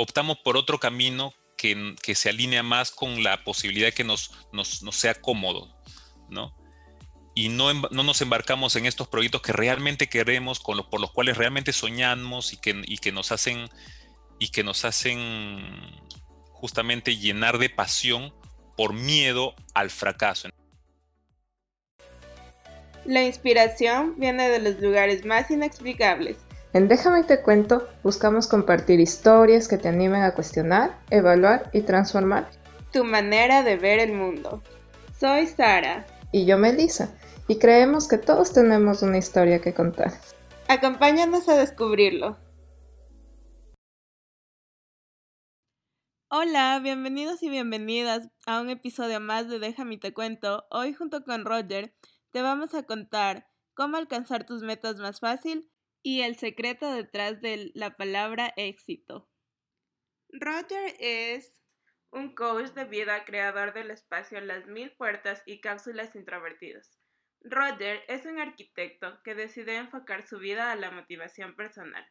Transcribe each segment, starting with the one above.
optamos por otro camino que, se alinea más con la posibilidad que nos, nos, sea cómodo, ¿no? Y no, no, nos embarcamos en estos proyectos que realmente queremos, con los, por los cuales realmente soñamos y que, y que nos hacen y que nos hacen justamente llenar de pasión por miedo al fracaso. La inspiración viene de los lugares más inexplicables. En Déjame te cuento, buscamos compartir historias que te animen a cuestionar, evaluar y transformar tu manera de ver el mundo. Soy Sara. Y yo Melissa. Y creemos que todos tenemos una historia que contar. Acompáñanos a descubrirlo. Hola, bienvenidos y bienvenidas a un episodio más de Déjame te cuento. Hoy junto con Roger te vamos a contar cómo alcanzar tus metas más fácil y el secreto detrás de la palabra éxito. Roger es un coach de vida creador del espacio Las Mil Puertas y Cápsulas Introvertidos. Roger es un arquitecto que decidió enfocar su vida a la motivación personal.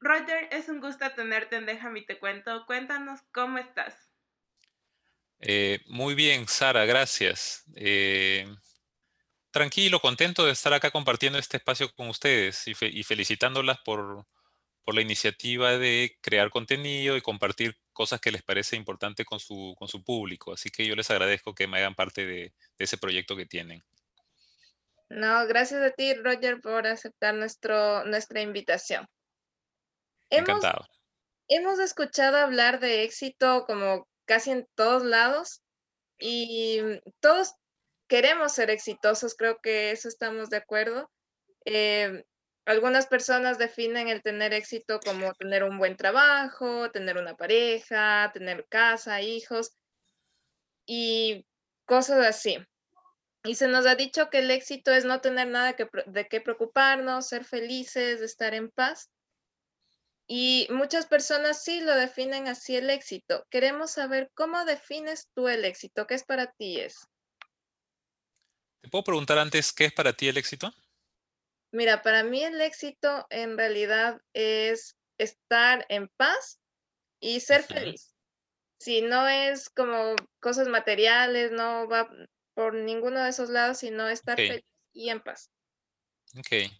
Roger, es un gusto tenerte en Déjame te cuento. Cuéntanos cómo estás. Eh, muy bien, Sara, gracias. Eh, tranquilo, contento de estar acá compartiendo este espacio con ustedes y, felicitándolas por, la iniciativa de crear contenido y compartir cosas que les parece importante con su, con su público. Así que yo les agradezco que me hagan parte de, de ese proyecto que tienen. No, gracias a ti, Roger, por aceptar nuestro, nuestra invitación. Hemos, hemos escuchado hablar de éxito como casi en todos lados y todos queremos ser exitosos, creo que eso estamos de acuerdo. Em, algunas personas definen el tener éxito como tener un buen trabajo, tener una pareja, tener casa, hijos y cosas así. Y se nos ha dicho que el éxito es no tener nada de qué preocuparnos, ser felices, estar en paz. Y muchas personas sí lo definen así el éxito. Queremos saber cómo defines tú el éxito, qué es para ti es. ¿Te puedo preguntar antes qué es para ti el éxito? Mira, para mí el éxito en realidad es estar en paz y ser feliz. Si no es como cosas materiales, no va por ninguno de esos lados, sino estar feliz y en paz. Ok.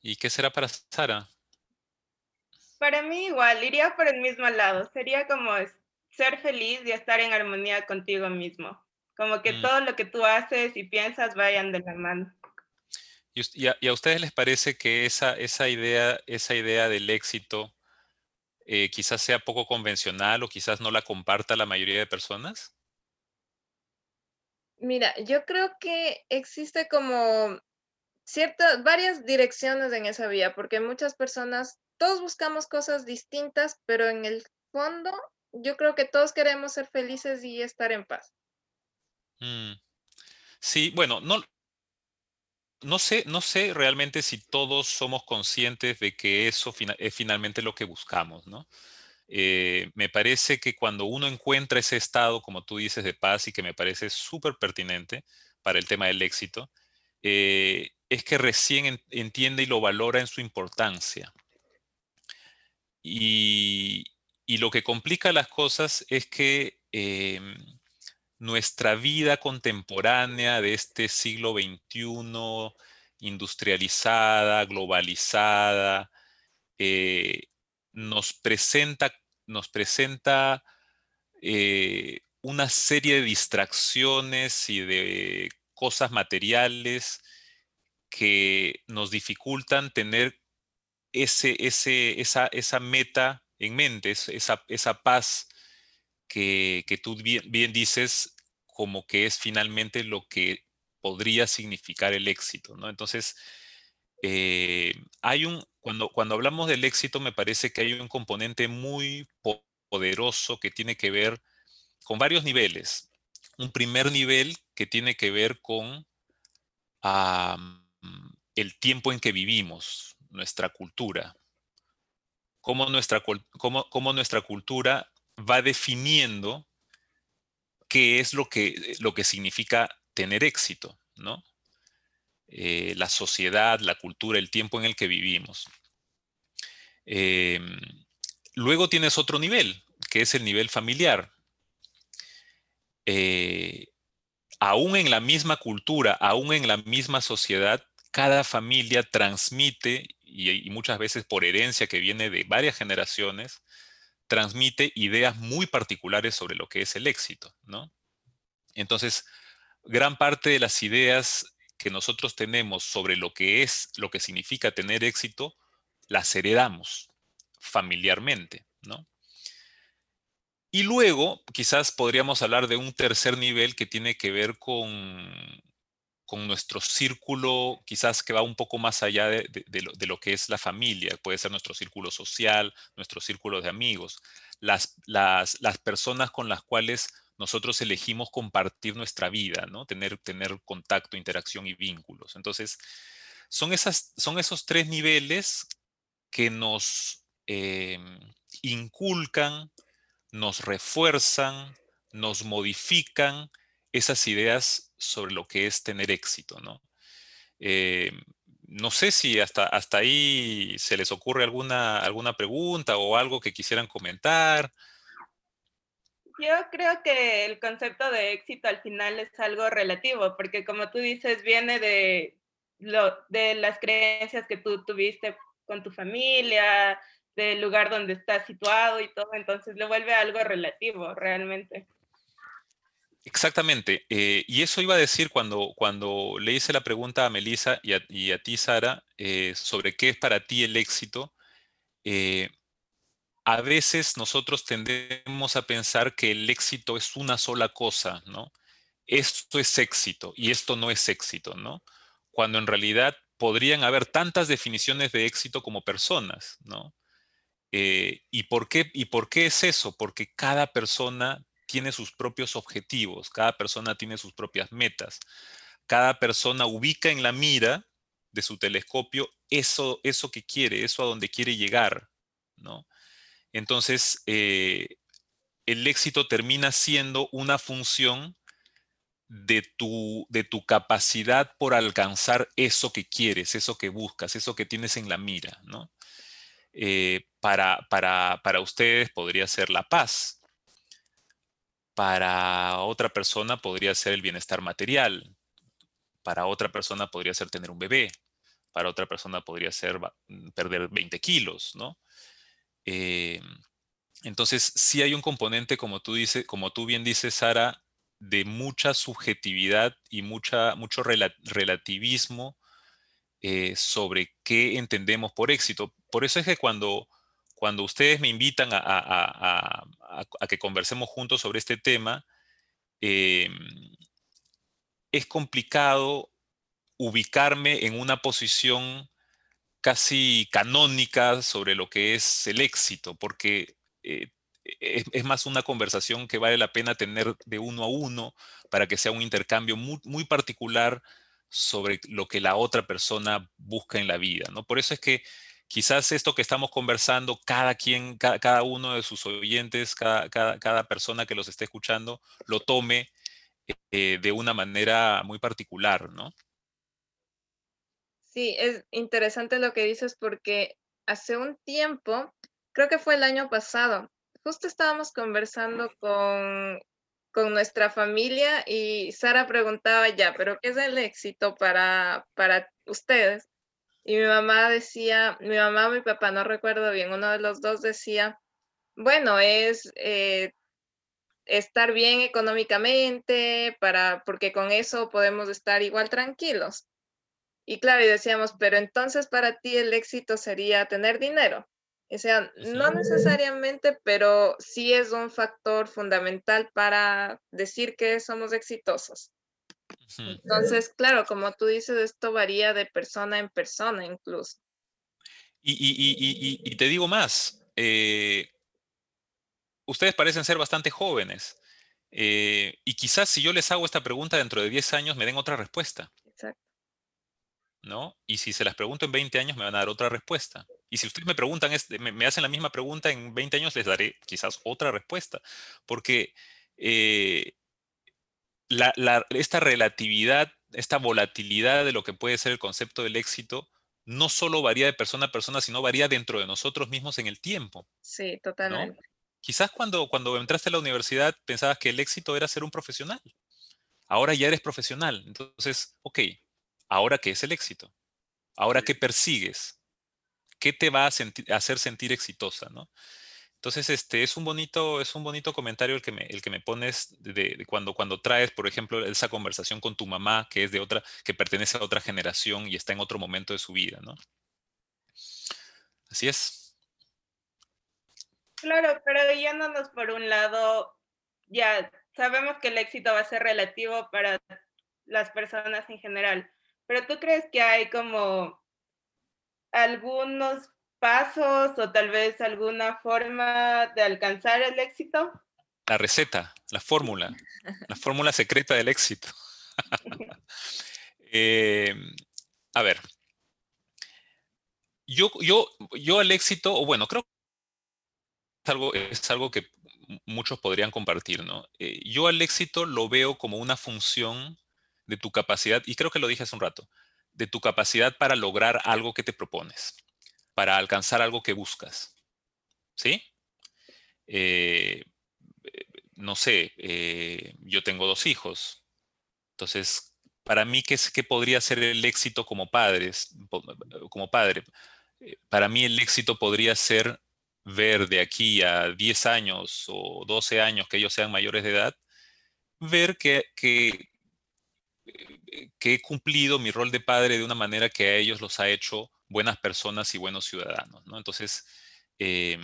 ¿Y qué será para Sara? Para mí igual, iría por el mismo lado. Sería como ser feliz y estar en armonía contigo mismo. Como que mm. todo lo que tú haces y piensas vayan de la mano. ¿Y, a, ustedes les parece que esa, esa, idea, esa idea del éxito eh, quizás sea poco convencional o quizás no la comparta la mayoría de personas? Mira, yo creo que existe como ciertas, varias direcciones en esa vía, porque muchas personas todos buscamos cosas distintas, pero en el fondo yo creo que todos queremos ser felices y estar en paz. Mm. Sí, bueno, no, no sé, no sé realmente si todos somos conscientes de que eso es finalmente lo que buscamos, ¿no? Eh, me parece que cuando uno encuentra ese estado, como tú dices, de paz y que me parece súper pertinente para el tema del éxito, eh, es que recién entiende y lo valora en su importancia. Y, lo que complica las cosas es que em, nuestra vida contemporánea de este siglo XXI, industrializada, globalizada, eh, nos presenta, nos presenta eh, una serie de distracciones y de cosas materiales que nos dificultan tener ese, esa, esa meta en mente, esa, esa paz que, tú bien, dices como que es finalmente lo que podría significar el éxito, ¿no? Entonces, eh, hay un, cuando, cuando hablamos del éxito, me parece que hay un componente muy poderoso que tiene que ver con varios niveles. Un primer nivel que tiene que ver con el tiempo en que vivimos, nuestra cultura, cómo nuestra, cómo, nuestra cultura va definiendo qué es lo que, lo que significa tener éxito, ¿no? Eh, la sociedad, la cultura, el tiempo en el que vivimos. Em, luego tienes otro nivel, que es el nivel familiar. Eh, aún en la misma cultura, aún en la misma sociedad, cada familia transmite, y, muchas veces por herencia que viene de varias generaciones, transmite ideas muy particulares sobre lo que es el éxito, ¿no? Entonces, gran parte de las ideas que nosotros tenemos sobre lo que es, lo que significa tener éxito, las heredamos familiarmente, ¿no? Y luego, quizás podríamos hablar de un tercer nivel que tiene que ver con, con nuestro círculo, quizás que va un poco más allá de, lo, que es la familia. Puede ser nuestro círculo social, nuestro círculo de amigos, las, las, las personas con las cuales nosotros elegimos compartir nuestra vida, ¿no? Tener, tener contacto, interacción y vínculos. Entonces, son, esas, son esos tres niveles que nos em, inculcan, nos refuerzan, nos modifican esas ideas sobre lo que es tener éxito, ¿no? Em, no sé si hasta, hasta ahí se les ocurre alguna, alguna pregunta o algo que quisieran comentar. Yo creo que el concepto de éxito al final es algo relativo, porque como tú dices, viene de, lo, de las creencias que tú tuviste con tu familia, del lugar donde estás situado y todo, entonces lo vuelve algo relativo realmente. Exactamente. Eh, y eso iba a decir cuando, cuando le hice la pregunta a Melissa y a, ti, Sara, eh, sobre qué es para ti el éxito. Eh, a veces nosotros tendemos a pensar que el éxito es una sola cosa, ¿no? Esto es éxito y esto no es éxito, ¿no? Cuando en realidad podrían haber tantas definiciones de éxito como personas, ¿no? ¿y, por qué, ¿Y por qué es eso? Porque cada persona tiene sus propios objetivos, cada persona tiene sus propias metas, cada persona ubica en la mira de su telescopio eso, eso que quiere, eso a donde quiere llegar, ¿no? Entonces, eh, el éxito termina siendo una función de tu, de tu capacidad por alcanzar eso que quieres, eso que buscas, eso que tienes en la mira, ¿no? Eh, para, para, para ustedes podría ser la paz, para otra persona podría ser el bienestar material, para otra persona podría ser tener un bebé, para otra persona podría ser perder 20 kilos, ¿no? Eh, entonces, sí hay un componente, como tú, bien dices, Sara, de mucha subjetividad y mucho relativismo eh, sobre qué entendemos por éxito. Por eso es que cuando, cuando ustedes me invitan a, que conversemos juntos sobre este tema, em, es complicado ubicarme en una posición casi canónica sobre lo que es el éxito, porque eh, es, más una conversación que vale la pena tener de uno a uno para que sea un intercambio muy, particular sobre lo que la otra persona busca en la vida, ¿no? Por eso es que quizás esto que estamos conversando, cada quien, cada, uno de sus oyentes, cada, persona que los esté escuchando, lo tome eh, de una manera muy particular, ¿no? Sí, es interesante lo que dices porque hace un tiempo, creo que fue el año pasado, justo estábamos conversando con, con nuestra familia y Sara preguntaba ya, pero ¿qué es el éxito para, para ustedes? Y mi mamá decía, mi mamá o mi papá, no recuerdo bien, uno de los dos decía, bueno, es eh, estar bien económicamente, para, porque con eso podemos estar igual tranquilos. Y claro, y decíamos, pero entonces para ti el éxito sería tener dinero. O sea, no necesariamente, pero sí es un factor fundamental para decir que somos exitosos. Entonces, claro, como tú dices, esto varía de persona en persona incluso. Y, te digo más, eh, ustedes parecen ser bastante jóvenes. Eh, y quizás si yo les hago esta pregunta dentro de 10 años me den otra respuesta. Exacto. ¿no? Y si se las pregunto en 20 años, me van a dar otra respuesta. Y si ustedes me preguntan, me, hacen la misma pregunta en 20 años, les daré quizás otra respuesta. Porque eh, esta relatividad, esta volatilidad de lo que puede ser el concepto del éxito, no solo varía de persona a persona, sino varía dentro de nosotros mismos en el tiempo. Sí, totalmente. Quizás cuando, cuando entraste a la universidad pensabas que el éxito era ser un profesional. Ahora ya eres profesional. Entonces, ok, ¿ahora qué es el éxito? ¿Ahora qué persigues? ¿Qué te va a, hacer sentir exitosa? ¿no? Entonces, este es un bonito, es un bonito comentario el que me, el que me pones de, cuando, cuando traes, por ejemplo, esa conversación con tu mamá, que es de otra, que pertenece a otra generación y está en otro momento de su vida, ¿no? Así es. Claro, pero yéndonos por un lado, ya sabemos que el éxito va a ser relativo para las personas en general, pero ¿tú crees que hay como algunos pasos o tal vez alguna forma de alcanzar el éxito? La receta, la fórmula, la fórmula secreta del éxito. Em, a ver, yo, yo, yo al éxito, o bueno, creo que es algo, es algo que muchos podrían compartir, ¿no? Eh, yo al éxito lo veo como una función de tu capacidad, y creo que lo dije hace un rato, de tu capacidad para lograr algo que te propones para alcanzar algo que buscas. ¿Sí? Eh, no sé, eh, yo tengo dos hijos. Entonces, para mí, ¿qué, ¿qué, podría ser el éxito como padres, como padre? Eh, para mí el éxito podría ser ver de aquí a 10 años o 12 años que ellos sean mayores de edad, ver que, que, que he cumplido mi rol de padre de una manera que a ellos los ha hecho buenas personas y buenos ciudadanos. ¿no? Entonces, em,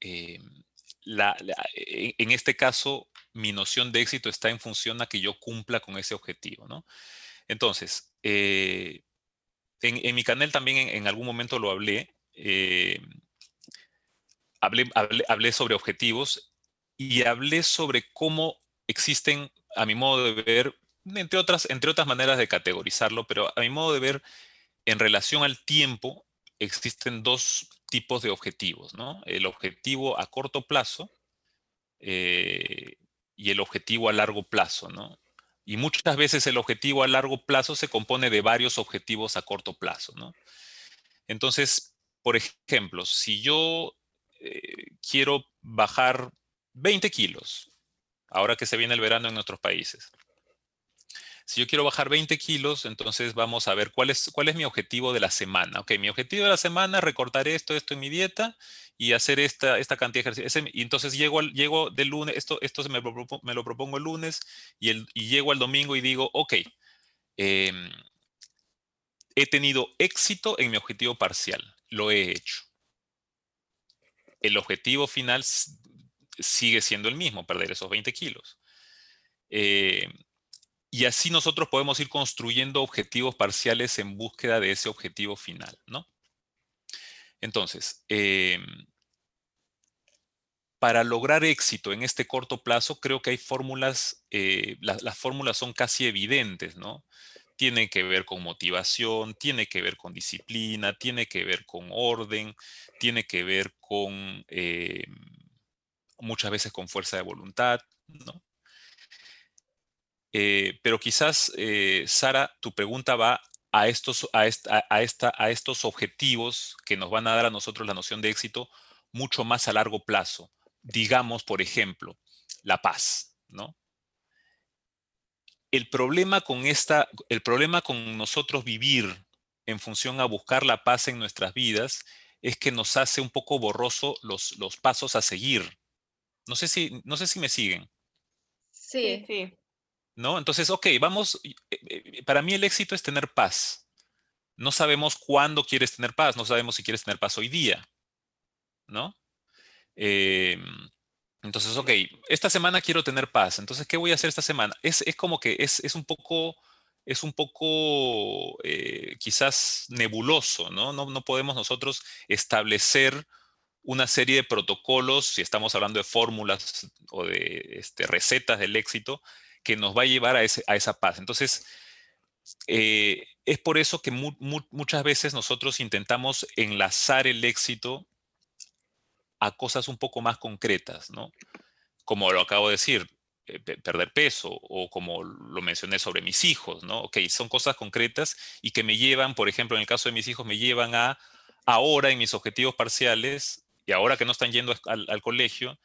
em, e, en este caso, mi noción de éxito está en función a que yo cumpla con ese objetivo. ¿no? Entonces, eh, en, mi canal también en, algún momento lo hablé, em, hablé, hablé sobre objetivos y hablé sobre cómo existen, a mi modo de ver, entre otras, entre otras maneras de categorizarlo, pero a mi modo de ver, en relación al tiempo, existen dos tipos de objetivos, ¿no? El objetivo a corto plazo eh, y el objetivo a largo plazo, ¿no? Y muchas veces el objetivo a largo plazo se compone de varios objetivos a corto plazo. Entonces, por ejemplo, si yo eh, quiero bajar 20 kilos, ahora que se viene el verano en otros países, si yo quiero bajar 20 kilos, entonces vamos a ver cuál es, cuál es mi objetivo de la semana. Ok, mi objetivo de la semana es recortar esto, esto en mi dieta y hacer esta, esta cantidad de ejercicio. y entonces llego, al, llego del lunes, esto, esto me, me, lo propongo el lunes y, el, y llego al domingo y digo, ok, em, he tenido éxito en mi objetivo parcial, lo he hecho. El objetivo final sigue siendo el mismo, perder esos 20 kilos. Eh, y así nosotros podemos ir construyendo objetivos parciales en búsqueda de ese objetivo final, ¿no? Entonces, em, para lograr éxito en este corto plazo, creo que hay fórmulas, eh, las fórmulas son casi evidentes, ¿no? Tiene que ver con motivación, tiene que ver con disciplina, tiene que ver con orden, tiene que ver con em, muchas veces con fuerza de voluntad, ¿no? Eh, pero quizás, eh, Sara, tu pregunta va a estos, a, esta, a, estos objetivos que nos van a dar a nosotros la noción de éxito mucho más a largo plazo. Digamos, por ejemplo, la paz, ¿no? El problema con esta, el problema con nosotros vivir en función a buscar la paz en nuestras vidas es que nos hace un poco borroso los, los pasos a seguir. No sé si, no sé si me siguen. Sí, sí. ¿No? Entonces, ok, vamos, eh, eh, para mí el éxito es tener paz. No sabemos cuándo quieres tener paz, no sabemos si quieres tener paz hoy día, ¿no? Em, entonces, ok, esta semana quiero tener paz, entonces, ¿qué voy a hacer esta semana? Es, como que es, un poco, es un poco eh, quizás nebuloso, ¿no? ¿no? No podemos nosotros establecer una serie de protocolos, si estamos hablando de fórmulas o de este, recetas del éxito, que nos va a llevar a, esa paz. Entonces, eh, es por eso que muchas veces nosotros intentamos enlazar el éxito a cosas un poco más concretas, ¿no? Como lo acabo de decir, perder peso o como lo mencioné sobre mis hijos, ¿no? Ok, son cosas concretas y que me llevan, por ejemplo, en el caso de mis hijos, me llevan a ahora en mis objetivos parciales y ahora que no están yendo al, colegio,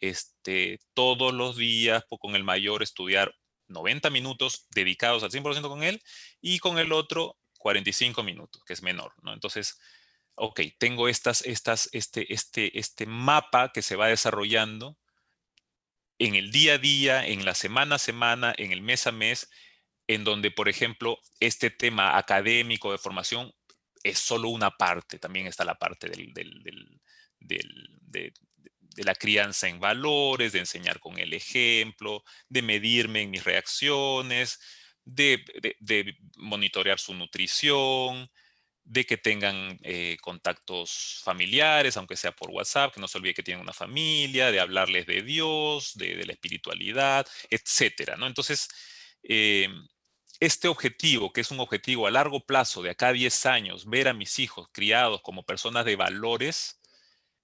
este, todos los días con el mayor estudiar 90 minutos dedicados al 100% con él y con el otro 45 minutos, que es menor, ¿no? Entonces, ok, tengo estas, estas, este, este, este mapa que se va desarrollando en el día a día, en la semana a semana, en el mes a mes, en donde, por ejemplo, este tema académico de formación es solo una parte, también está la parte del, de, la crianza en valores, de enseñar con el ejemplo, de medirme en mis reacciones, de, monitorear su nutrición, de que tengan eh, contactos familiares, aunque sea por WhatsApp, que no se olvide que tienen una familia, de hablarles de Dios, de, la espiritualidad, etcétera, ¿no? Entonces, eh, este objetivo, que es un objetivo a largo plazo, de acá a 10 años, ver a mis hijos criados como personas de valores,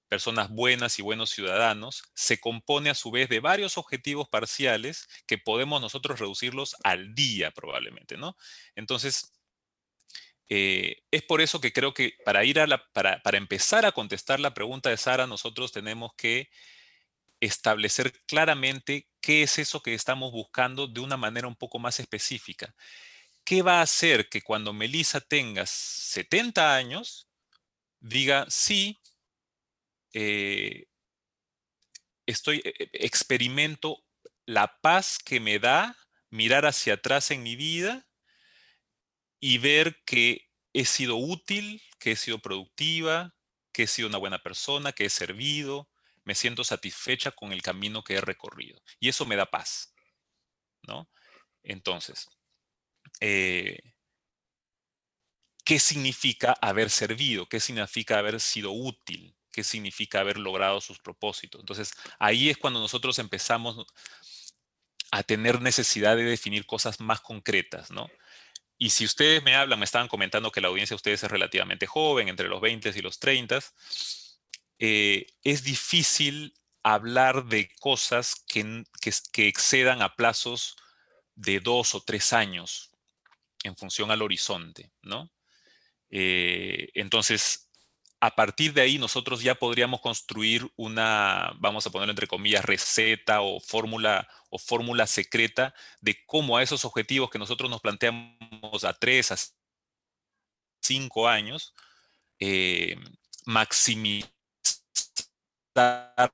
personas buenas y buenos ciudadanos, se compone a su vez de varios objetivos parciales que podemos nosotros reducirlos al día probablemente, ¿no? Entonces, eh, es por eso que creo que para, ir a la, para, para empezar a contestar la pregunta de Sara, nosotros tenemos que establecer claramente qué es eso que estamos buscando de una manera un poco más específica. ¿Qué va a hacer que cuando Melissa tenga 70 años diga, sí, eh, estoy, eh, experimento la paz que me da mirar hacia atrás en mi vida y ver que he sido útil, que he sido productiva, que he sido una buena persona, que he servido, me siento satisfecha con el camino que he recorrido. Y eso me da paz, ¿no? Entonces, eh, ¿qué significa haber servido? ¿Qué significa haber sido útil? ¿Qué significa haber logrado sus propósitos? Entonces, ahí es cuando nosotros empezamos a tener necesidad de definir cosas más concretas, ¿no? Y si ustedes me hablan, me estaban comentando que la audiencia de ustedes es relativamente joven, entre los 20 y los 30, eh, es difícil hablar de cosas que, excedan a plazos de dos o tres años en función al horizonte, ¿no? Eh, entonces, a partir de ahí nosotros ya podríamos construir una, vamos a poner entre comillas, receta o fórmula o fórmula secreta de cómo a esos objetivos que nosotros nos planteamos a tres, a cinco años, eh, maximizar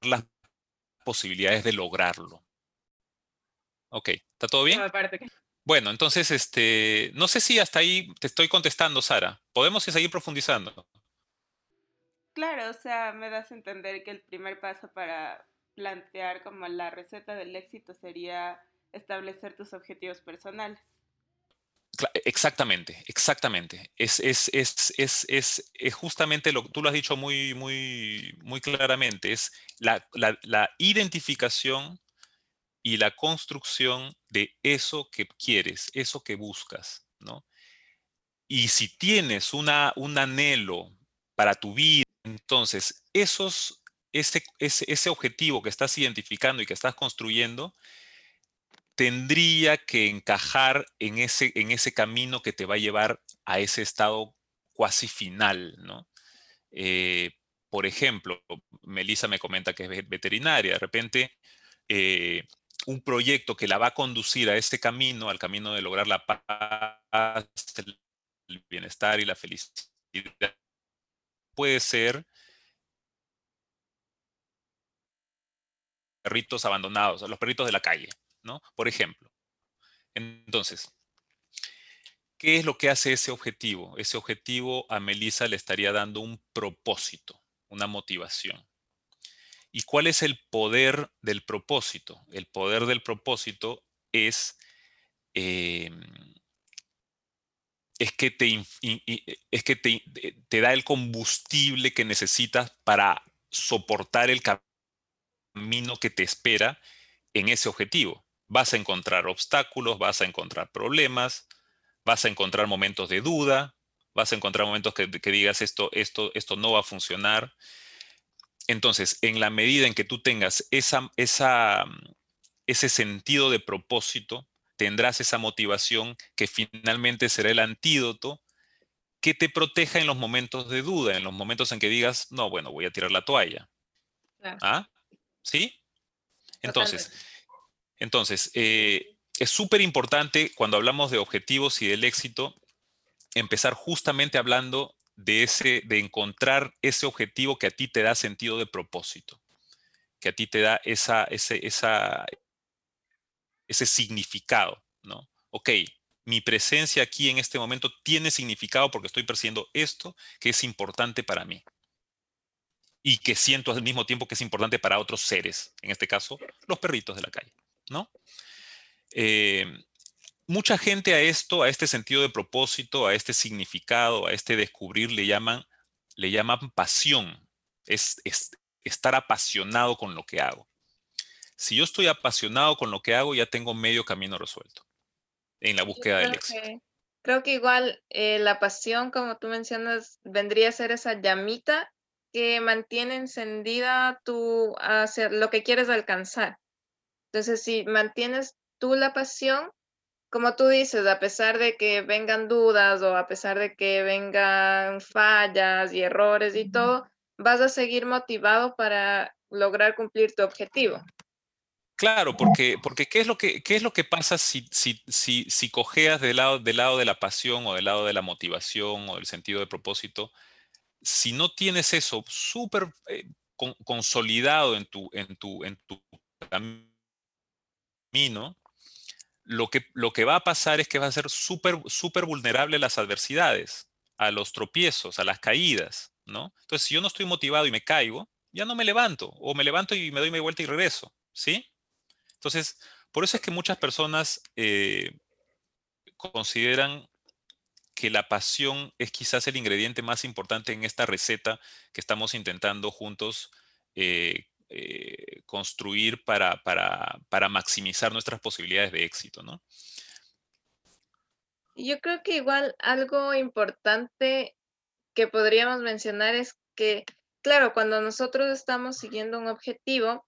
las posibilidades de lograrlo. Ok, ¿está todo bien? Bueno, entonces, este, no sé si hasta ahí te estoy contestando, Sara. ¿Podemos seguir profundizando? Claro, o sea, me das a entender que el primer paso para plantear como la receta del éxito sería establecer tus objetivos personales. Exactamente, exactamente. Es, es, es, es, justamente lo que tú lo has dicho muy, muy, muy claramente, es la, la, identificación y la construcción de eso que quieres, eso que buscas, ¿no? Y si tienes una, un anhelo para tu vida, entonces esos, ese, objetivo que estás identificando y que estás construyendo, tendría que encajar en ese, camino que te va a llevar a ese estado cuasi final, ¿no? Eh, por ejemplo, Melissa me comenta que es veterinaria, de repente eh, un proyecto que la va a conducir a ese camino, al camino de lograr la paz, el bienestar y la felicidad, puede ser perritos abandonados, los perritos de la calle. ¿no? Por ejemplo. Entonces, ¿qué es lo que hace ese objetivo? Ese objetivo a Melissa le estaría dando un propósito, una motivación. ¿Y cuál es el poder del propósito? El poder del propósito es, em, es que, te, es que te, te da el combustible que necesitas para soportar el camino que te espera en ese objetivo vas a encontrar obstáculos, vas a encontrar problemas, vas a encontrar momentos de duda, vas a encontrar momentos que, digas esto, esto, esto no va a funcionar. Entonces, en la medida en que tú tengas esa, esa, ese sentido de propósito, tendrás esa motivación que finalmente será el antídoto que te proteja en los momentos de duda, en los momentos en que digas, no, bueno, voy a tirar la toalla. ¿Ah? ¿Sí? Entonces, entonces eh, es súper importante cuando hablamos de objetivos y del éxito, empezar justamente hablando de, ese, de encontrar ese objetivo que a ti te da sentido de propósito, que a ti te da esa, ese, esa, ese significado, ¿no? Ok, mi presencia aquí en este momento tiene significado porque estoy persiguiendo esto que es importante para mí y que siento al mismo tiempo que es importante para otros seres, en este caso, los perritos de la calle, ¿no? Eh, mucha gente a esto, a este sentido de propósito, a este significado, a este descubrir, le llaman, le llaman pasión. Es, estar apasionado con lo que hago. Si yo estoy apasionado con lo que hago, ya tengo medio camino resuelto en la búsqueda del éxito. creo que igual eh, la pasión, como tú mencionas, vendría a ser esa llamita que mantiene encendida tu hacia lo que quieres alcanzar. Entonces, si mantienes tú la pasión, como tú dices, a pesar de que vengan dudas o a pesar de que vengan fallas y errores y todo, vas a seguir motivado para lograr cumplir tu objetivo. Claro, porque, porque ¿qué, es lo que, qué es lo que pasa si, si, si, si cojeas del lado, del lado de la pasión o del lado de la motivación o del sentido de propósito? Si no tienes eso súper eh, consolidado en tu, en, tu, en tu camino, lo que, lo que va a pasar es que va a ser súper súper vulnerable a las adversidades, a los tropiezos, a las caídas, ¿no? Entonces, si yo no estoy motivado y me caigo, ya no me levanto, o me levanto y me doy media vuelta y regreso, ¿sí? Entonces, por eso es que muchas personas eh, consideran que la pasión es quizás el ingrediente más importante en esta receta que estamos intentando juntos eh, eh, construir para, para, maximizar nuestras posibilidades de éxito, ¿no? Yo creo que igual algo importante que podríamos mencionar es que, claro, cuando nosotros estamos siguiendo un objetivo,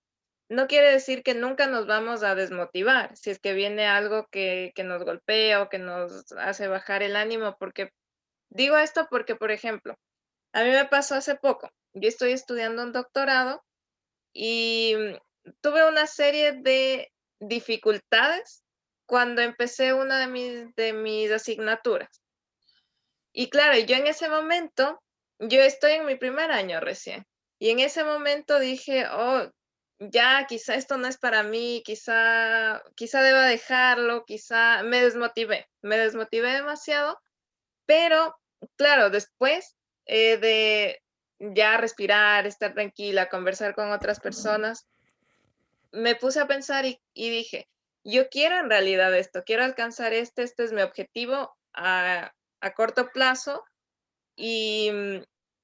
no quiere decir que nunca nos vamos a desmotivar si es que viene algo que, que nos golpea o que nos hace bajar el ánimo, porque digo esto porque, por ejemplo, a mí me pasó hace poco, yo estoy estudiando un doctorado y mm, tuve una serie de dificultades cuando empecé una de mis, de mis asignaturas. Y claro, yo en ese momento, yo estoy en mi primer año recién, y en ese momento dije, oh, ya quizá esto no es para mí, quizá, quizá deba dejarlo, quizá me desmotivé, me desmotivé demasiado, pero claro, después eh, de ya respirar, estar tranquila, conversar con otras personas, me puse a pensar y, dije, yo quiero en realidad esto, quiero alcanzar este, este es mi objetivo a, corto plazo y mm,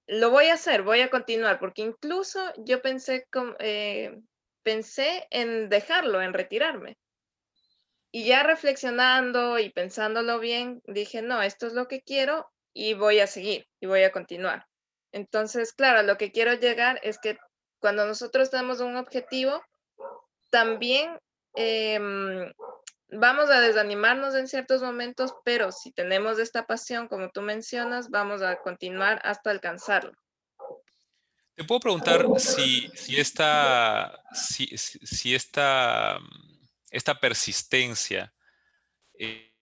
lo voy a hacer, voy a continuar, porque incluso yo pensé, eh, pensé en dejarlo, en retirarme. Y ya reflexionando y pensándolo bien, dije, no, esto es lo que quiero y voy a seguir y voy a continuar. Entonces, claro, lo que quiero llegar es que cuando nosotros tenemos un objetivo, también em, vamos a desanimarnos en ciertos momentos, pero si tenemos esta pasión, como tú mencionas, vamos a continuar hasta alcanzarlo. Te puedo preguntar si, esta, si, esta, esta persistencia eh,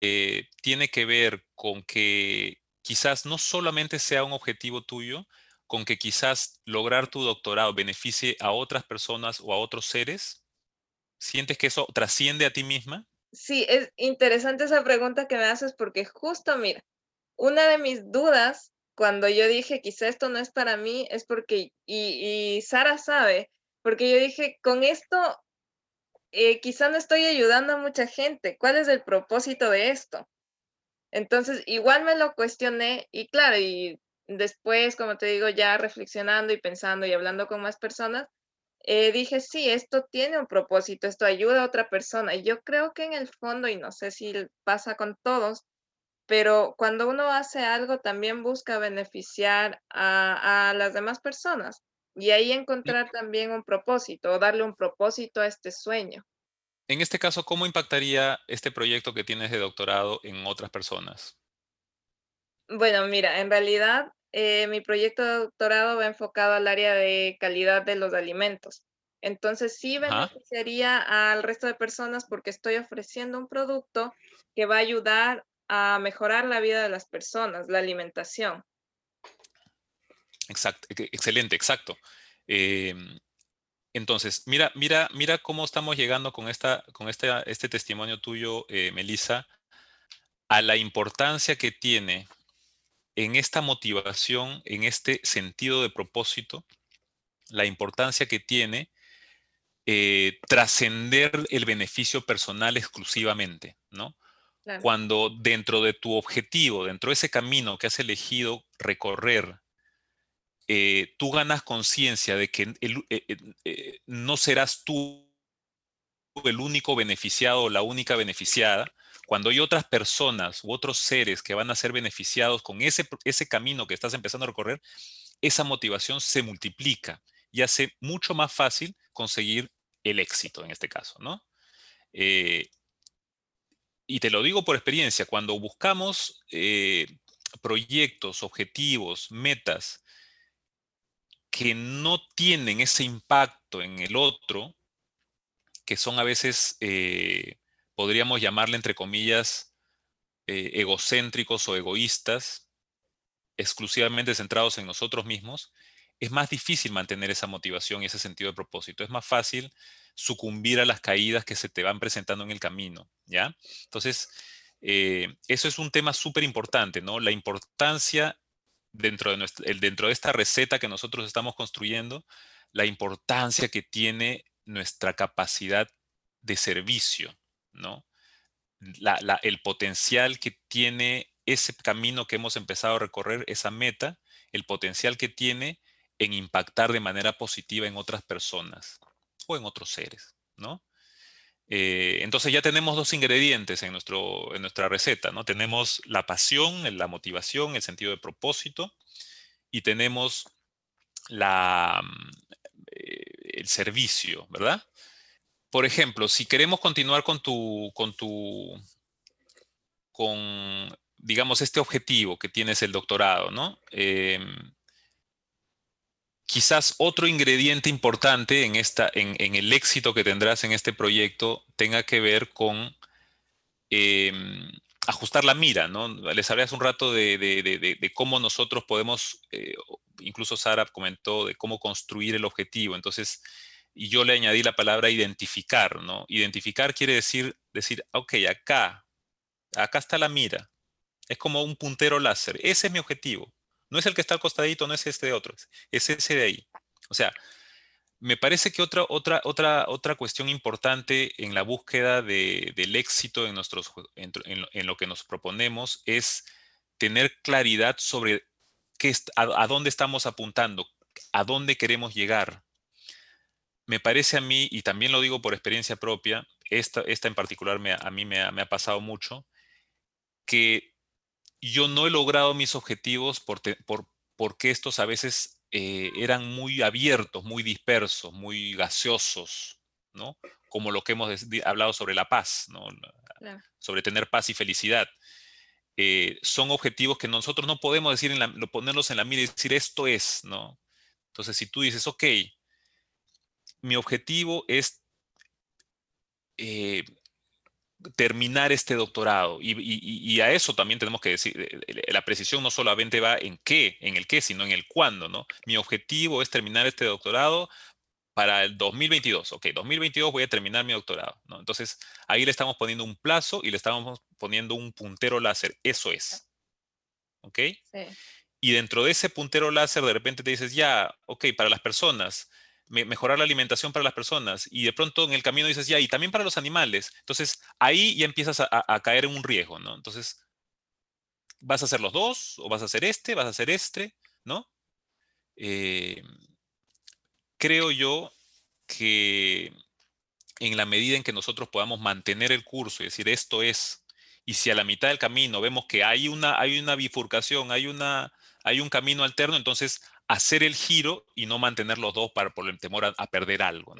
eh, tiene que ver con que quizás no solamente sea un objetivo tuyo, con que quizás lograr tu doctorado beneficie a otras personas o a otros seres? ¿Sientes que eso trasciende a ti misma? Sí, es interesante esa pregunta que me haces porque justo, mira, una de mis dudas cuando yo dije quizá esto no es para mí es porque, y, Sara sabe, porque yo dije, con esto eh, quizá no estoy ayudando a mucha gente, ¿cuál es el propósito de esto? Entonces, igual me lo cuestioné y claro, y después, como te digo, ya reflexionando y pensando y hablando con más personas, eh, dije, sí, esto tiene un propósito, esto ayuda a otra persona. Y yo creo que en el fondo, y no sé si pasa con todos, pero cuando uno hace algo también busca beneficiar a, a las demás personas. y ahí encontrar también un propósito o darle un propósito a este sueño. En este caso, ¿cómo impactaría este proyecto que tienes de doctorado en otras personas? Bueno, mira, en realidad eh, mi proyecto de doctorado va enfocado al área de calidad de los alimentos. Entonces sí beneficiaría al resto de personas porque estoy ofreciendo un producto que va a ayudar a mejorar la vida de las personas, la alimentación. Exacto, excelente, exacto. Em, entonces, mira, mira, mira cómo estamos llegando con, esta, con este, este testimonio tuyo, eh, Melissa, a la importancia que tiene en esta motivación, en este sentido de propósito, la importancia que tiene eh, trascender el beneficio personal exclusivamente, ¿no? Cuando dentro de tu objetivo, dentro de ese camino que has elegido recorrer, eh, tú ganas conciencia de que eh, no serás tú el único beneficiado o la única beneficiada, cuando hay otras personas u otros seres que van a ser beneficiados con ese, ese camino que estás empezando a recorrer, esa motivación se multiplica y hace mucho más fácil conseguir el éxito en este caso, ¿no? Eh, y te lo digo por experiencia, cuando buscamos eh, proyectos, objetivos, metas que no tienen ese impacto en el otro, que son a veces, eh, podríamos llamarle entre comillas, egocéntricos o egoístas, exclusivamente centrados en nosotros mismos, es más difícil mantener esa motivación y ese sentido de propósito. Es más fácil sucumbir a las caídas que se te van presentando en el camino, ¿ya? Entonces, eh, eso es un tema súper importante, ¿no? La importancia dentro de, dentro de esta receta que nosotros estamos construyendo, la importancia que tiene nuestra capacidad de servicio, ¿no? el potencial que tiene ese camino que hemos empezado a recorrer, esa meta, el potencial que tiene en impactar de manera positiva en otras personas o en otros seres, ¿no? Eh, entonces ya tenemos dos ingredientes en, nuestro, en nuestra receta, ¿no? Tenemos la pasión, la motivación, el sentido de propósito y tenemos eh, el servicio, ¿verdad? Por ejemplo, si queremos continuar con tu, con tu, con, digamos, este objetivo que tienes el doctorado, ¿no? Em, quizás otro ingrediente importante en, el éxito que tendrás en este proyecto tenga que ver con em, ajustar la mira, ¿no? Les hablé hace un rato de, cómo nosotros podemos, eh, incluso Sara comentó de cómo construir el objetivo, entonces, y yo le añadí la palabra identificar, ¿no? Identificar quiere decir, decir, ok, acá, acá está la mira, es como un puntero láser, ese es mi objetivo. No es el que está al costadito, no es este de otro, es ese de ahí. O sea, me parece que otra, otra, otra, otra cuestión importante en la búsqueda del éxito en, nuestros, en, lo que nos proponemos es tener claridad sobre qué, a, a, dónde estamos apuntando, a dónde queremos llegar. Me parece a mí, y también lo digo por experiencia propia, esta, esta en particular me, a mí me me ha pasado mucho, que yo no he logrado mis objetivos por, porque estos a veces eh, eran muy abiertos, muy dispersos, muy gaseosos, ¿no? Como lo que hemos hablado sobre la paz, ¿no? Sobre tener paz y felicidad. Eh, son objetivos que nosotros no podemos decir, en la, ponerlos en la mira y decir esto es, ¿no? Entonces, si tú dices, ok, mi objetivo es eh, terminar este doctorado. Y, a eso también tenemos que decir, eh, eh, la precisión no solamente va en qué, en el qué, sino en el cuándo, ¿no? Mi objetivo es terminar este doctorado para el 2022. Ok, 2022 voy a terminar mi doctorado, ¿no? Entonces, ahí le estamos poniendo un plazo y le estamos poniendo un puntero láser. Eso es. ¿Ok? Y dentro de ese puntero láser, de repente te dices, ya, ok, para las personas, mejorar la alimentación para las personas y de pronto en el camino dices, ya, y también para los animales. Entonces ahí ya empiezas a, caer en un riesgo, ¿no? Entonces, ¿vas a hacer los dos? ¿O vas a hacer este? ¿Vas a hacer este? ¿No? Eh, creo yo que en la medida en que nosotros podamos mantener el curso y decir esto es, y si a la mitad del camino vemos que hay una, hay una bifurcación, hay, una, hay un camino alterno, entonces hacer el giro y no mantener los dos para, por el temor a, perder algo.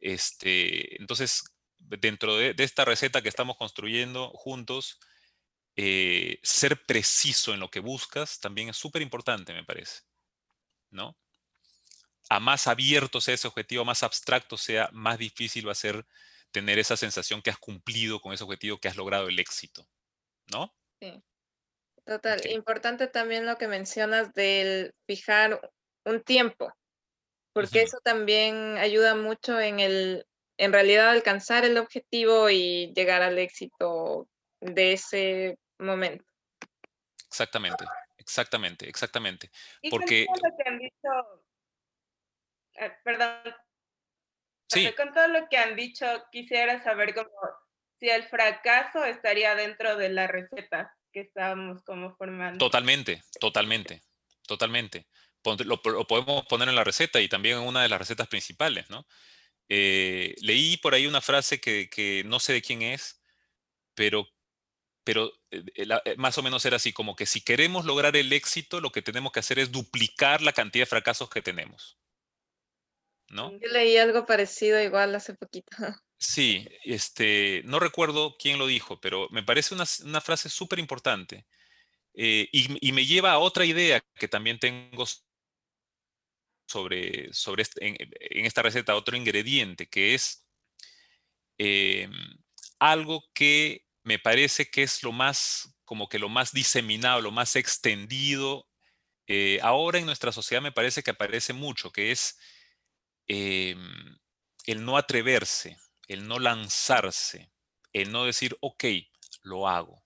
Este, entonces, dentro de, esta receta que estamos construyendo juntos, eh, ser preciso en lo que buscas también es súper importante, me parece. ¿no? A más abierto sea ese objetivo, más abstracto sea, más difícil va a ser tener esa sensación que has cumplido con ese objetivo, que has logrado el éxito, ¿no? Sí. Total. Importante también lo que mencionas del fijar un tiempo, porque eso también ayuda mucho en el, en realidad, alcanzar el objetivo y llegar al éxito de ese momento. Exactamente, exactamente, exactamente. porque... Con todo lo que han dicho, eh, perdón. Sí. Con todo lo que han dicho, quisiera saber cómo si el fracaso estaría dentro de la receta que estábamos como formando. Totalmente, totalmente, totalmente. Lo, podemos poner en la receta y también en una de las recetas principales, ¿no? Eh, leí por ahí una frase que, no sé de quién es, pero, pero eh, eh, más o menos era así, como que si queremos lograr el éxito, lo que tenemos que hacer es duplicar la cantidad de fracasos que tenemos. ¿No? Yo leí algo parecido igual hace poquito. Sí, este, no recuerdo quién lo dijo, pero me parece una, frase súper importante. Eh, y, me lleva a otra idea que también tengo sobre, sobre en, esta receta, otro ingrediente, que es em, algo que me parece que es lo más, como que lo más diseminado, lo más extendido. Eh, ahora en nuestra sociedad me parece que aparece mucho, que es em, el no atreverse el no lanzarse, el no decir, ok, lo hago,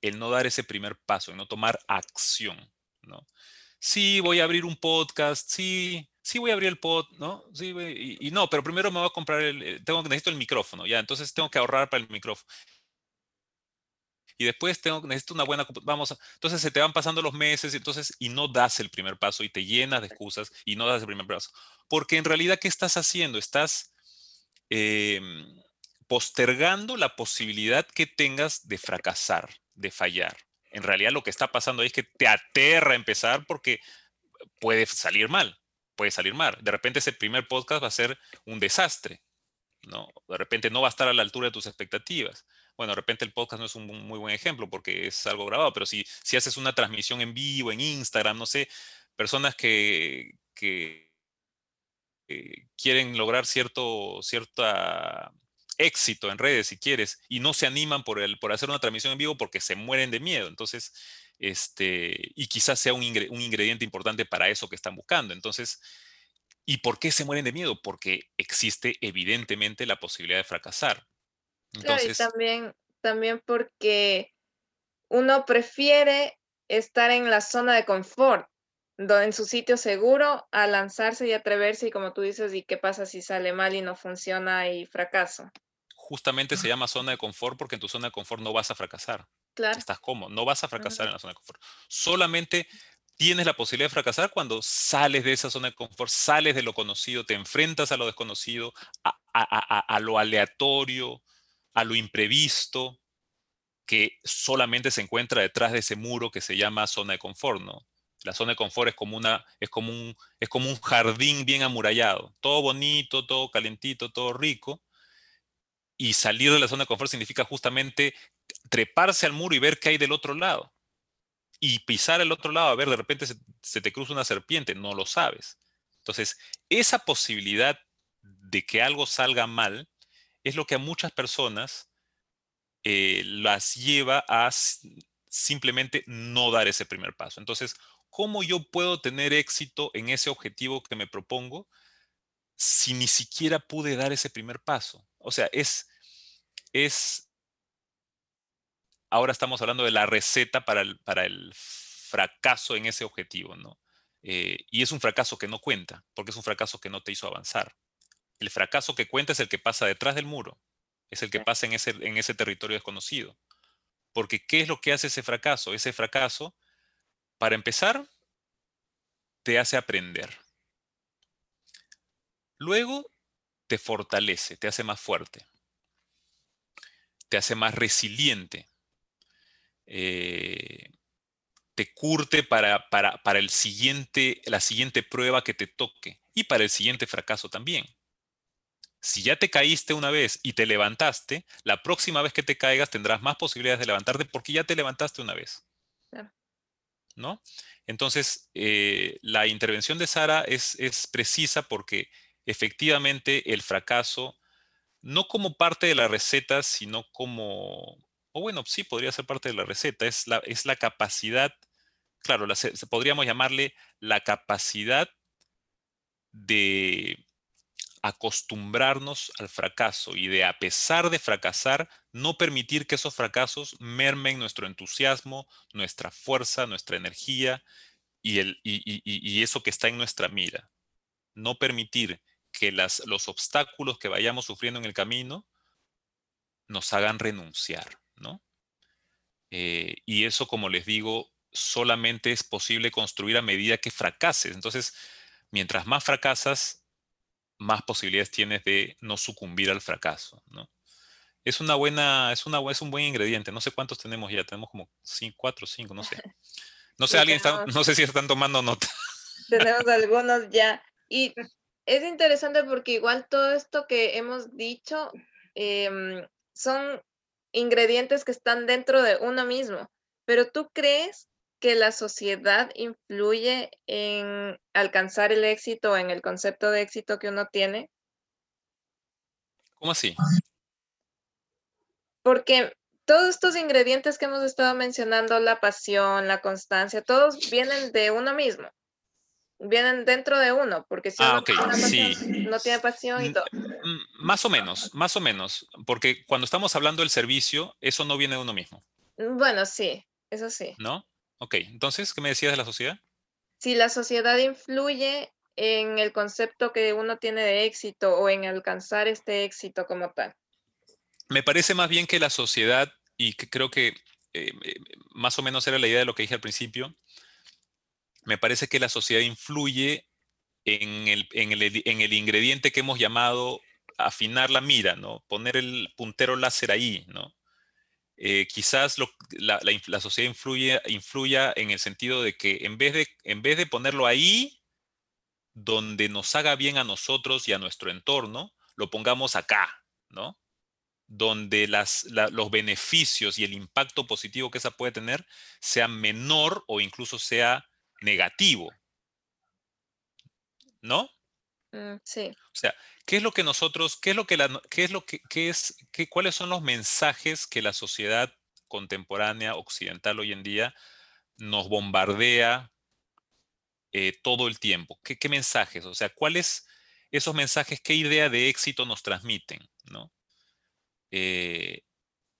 el no dar ese primer paso, el no tomar acción, ¿no? Sí, voy a abrir un podcast, sí, sí voy a abrir el pod, ¿no? Sí, y, no, pero primero me voy a comprar el, tengo, necesito el micrófono, ya, entonces tengo que ahorrar para el micrófono. Y después tengo, necesito una buena, vamos, entonces se te van pasando los meses, entonces, y no das el primer paso y te llenas de excusas y no das el primer paso. Porque en realidad, ¿qué estás haciendo? Estás Em, postergando la posibilidad que tengas de fracasar, de fallar. En realidad lo que está pasando ahí es que te aterra empezar porque puede salir mal, puede salir mal. De repente ese primer podcast va a ser un desastre, ¿no? De repente no va a estar a la altura de tus expectativas. Bueno, de repente el podcast no es un muy buen ejemplo porque es algo grabado, pero si, si haces una transmisión en vivo, en Instagram, no sé, personas que, que eh, quieren lograr cierto cierta éxito en redes, si quieres, y no se animan por, el, por hacer una transmisión en vivo porque se mueren de miedo. Entonces, este, y quizás sea un, ingrediente importante para eso que están buscando. Entonces, ¿y por qué se mueren de miedo? Porque existe evidentemente la posibilidad de fracasar. Entonces, claro, y también, también porque uno prefiere estar en la zona de confort en su sitio seguro a lanzarse y atreverse y como tú dices, ¿y qué pasa si sale mal y no funciona y fracaso? Justamente se llama zona de confort porque en tu zona de confort no vas a fracasar. Claro. Estás cómodo, no vas a fracasar en la zona de confort. Solamente tienes la posibilidad de fracasar cuando sales de esa zona de confort, sales de lo conocido, te enfrentas a lo desconocido, a, a lo aleatorio, a lo imprevisto, que solamente se encuentra detrás de ese muro que se llama zona de confort. La zona de confort es como, una, es, como un, es como un jardín bien amurallado, todo bonito, todo calentito, todo rico. Y salir de la zona de confort significa justamente treparse al muro y ver qué hay del otro lado. Y pisar el otro lado, a ver, de repente se, te cruza una serpiente, no lo sabes. Entonces, esa posibilidad de que algo salga mal es lo que a muchas personas eh, las lleva a simplemente no dar ese primer paso. Entonces, ¿cómo yo puedo tener éxito en ese objetivo que me propongo si ni siquiera pude dar ese primer paso? O sea, es, es, ahora estamos hablando de la receta para el, para el fracaso en ese objetivo, ¿no? Eh, y es un fracaso que no cuenta, porque es un fracaso que no te hizo avanzar. El fracaso que cuenta es el que pasa detrás del muro, es el que pasa en ese, en ese territorio desconocido. Porque ¿qué es lo que hace ese fracaso? Ese fracaso para empezar, te hace aprender. Luego, te fortalece, te hace más fuerte, te hace más resiliente, eh, te curte para, para, para el siguiente, la siguiente prueba que te toque y para el siguiente fracaso también. Si ya te caíste una vez y te levantaste, la próxima vez que te caigas tendrás más posibilidades de levantarte porque ya te levantaste una vez. ¿No? Entonces, eh, la intervención de Sara es, es precisa porque efectivamente el fracaso, no como parte de la receta, sino como, o bueno, sí podría ser parte de la receta, es la, es la capacidad, claro, podríamos llamarle la capacidad de acostumbrarnos al fracaso y de, a pesar de fracasar, no permitir que esos fracasos mermen nuestro entusiasmo, nuestra fuerza, nuestra energía y, el, y, eso que está en nuestra mira. No permitir que las, los obstáculos que vayamos sufriendo en el camino nos hagan renunciar, ¿no? Eh, y eso, como les digo, solamente es posible construir a medida que fracases. Entonces, mientras más fracasas, más posibilidades tienes de no sucumbir al fracaso, ¿no? Es una buena, es una es un buen ingrediente. No sé cuántos tenemos ya, tenemos como cinco, cuatro, cinco, no sé. No sé, alguien está, no sé si están tomando nota. Tenemos algunos ya. Y es interesante porque igual todo esto que hemos dicho em, son ingredientes que están dentro de uno mismo. Pero tú crees que la sociedad influye en alcanzar el éxito, en el concepto de éxito que uno tiene? ¿Cómo así? Porque todos estos ingredientes que hemos estado mencionando, la pasión, la constancia, todos vienen de uno mismo. Vienen dentro de uno, porque si ah, uno sí. no tiene pasión y todo. Más o menos, más o menos, porque cuando estamos hablando del servicio, eso no viene de uno mismo. Bueno, sí, eso sí. ¿No? Ok, entonces, ¿qué me decías de la sociedad? Si la sociedad influye en el concepto que uno tiene de éxito o en alcanzar este éxito como tal. Me parece más bien que la sociedad, y creo que eh, eh, más o menos era la idea de lo que dije al principio, me parece que la sociedad influye en el, en el, en el ingrediente que hemos llamado afinar la mira, ¿no? Poner el puntero láser ahí, ¿no? Eh, quizás la, sociedad influye, influya en el sentido de que en vez de, en vez de ponerlo ahí, donde nos haga bien a nosotros y a nuestro entorno, lo pongamos acá, ¿no? Donde los beneficios y el impacto positivo que esa puede tener sea menor o incluso sea negativo. ¿No? Mm, sí. O sea, ¿qué es lo que nosotros, qué es lo que qué es lo que, qué es, qué, cuáles son los mensajes que la sociedad contemporánea occidental hoy en día nos bombardea eh, todo el tiempo? ¿Qué, ¿Qué, mensajes? O sea, ¿cuáles esos mensajes, qué idea de éxito nos transmiten? ¿no? Eh,